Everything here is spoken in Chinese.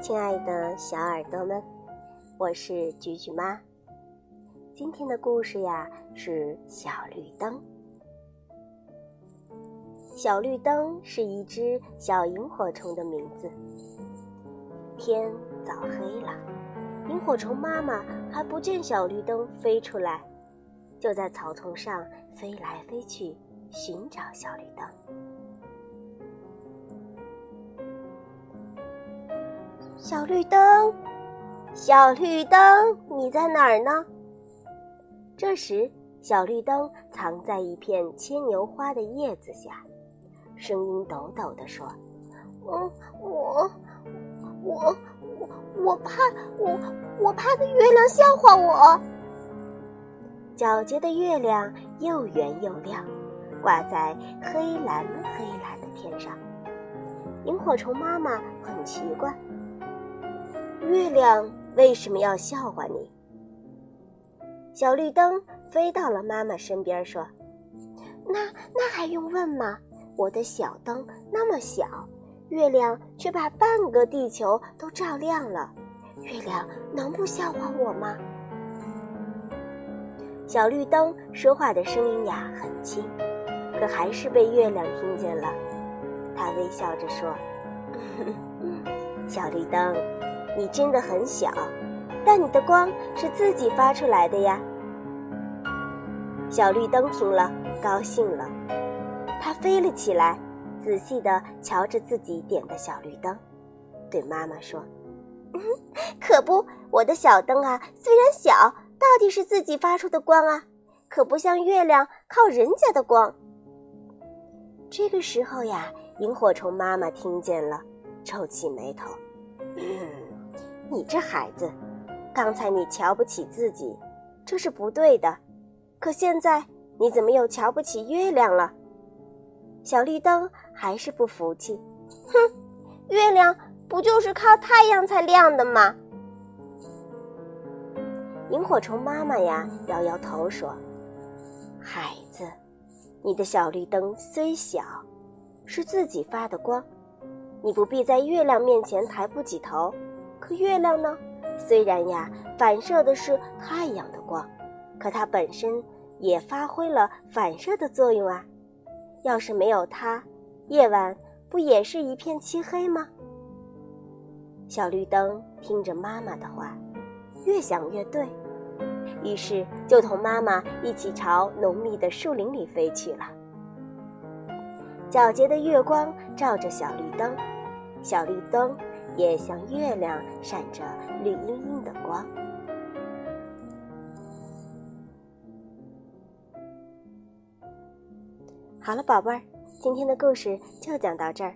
亲爱的小耳朵们，我是菊菊妈。今天的故事呀是小绿灯。小绿灯是一只小萤火虫的名字。天早黑了，萤火虫妈妈还不见小绿灯飞出来，就在草丛上飞来飞去寻找小绿灯。小绿灯，小绿灯，你在哪儿呢？这时，小绿灯藏在一片牵牛花的叶子下，声音抖抖地说：“嗯，我，我，我，我怕，我，我怕的月亮笑话我。”皎洁的月亮又圆又亮，挂在黑蓝黑蓝的天上。萤火虫妈妈很奇怪。月亮为什么要笑话你？小绿灯飞到了妈妈身边，说：“那那还用问吗？我的小灯那么小，月亮却把半个地球都照亮了。月亮能不笑话我吗？”小绿灯说话的声音呀很轻，可还是被月亮听见了。他微笑着说：“ 小绿灯。”你真的很小，但你的光是自己发出来的呀。小绿灯听了，高兴了，它飞了起来，仔细地瞧着自己点的小绿灯，对妈妈说：“可不，我的小灯啊，虽然小，到底是自己发出的光啊，可不像月亮靠人家的光。”这个时候呀，萤火虫妈妈听见了，皱起眉头。你这孩子，刚才你瞧不起自己，这是不对的。可现在你怎么又瞧不起月亮了？小绿灯还是不服气，哼，月亮不就是靠太阳才亮的吗？萤火虫妈妈呀，摇摇头说：“孩子，你的小绿灯虽小，是自己发的光，你不必在月亮面前抬不起头。”可月亮呢？虽然呀，反射的是太阳的光，可它本身也发挥了反射的作用啊。要是没有它，夜晚不也是一片漆黑吗？小绿灯听着妈妈的话，越想越对，于是就同妈妈一起朝浓密的树林里飞去了。皎洁的月光照着小绿灯，小绿灯。也像月亮闪着绿茵茵的光。好了，宝贝儿，今天的故事就讲到这儿。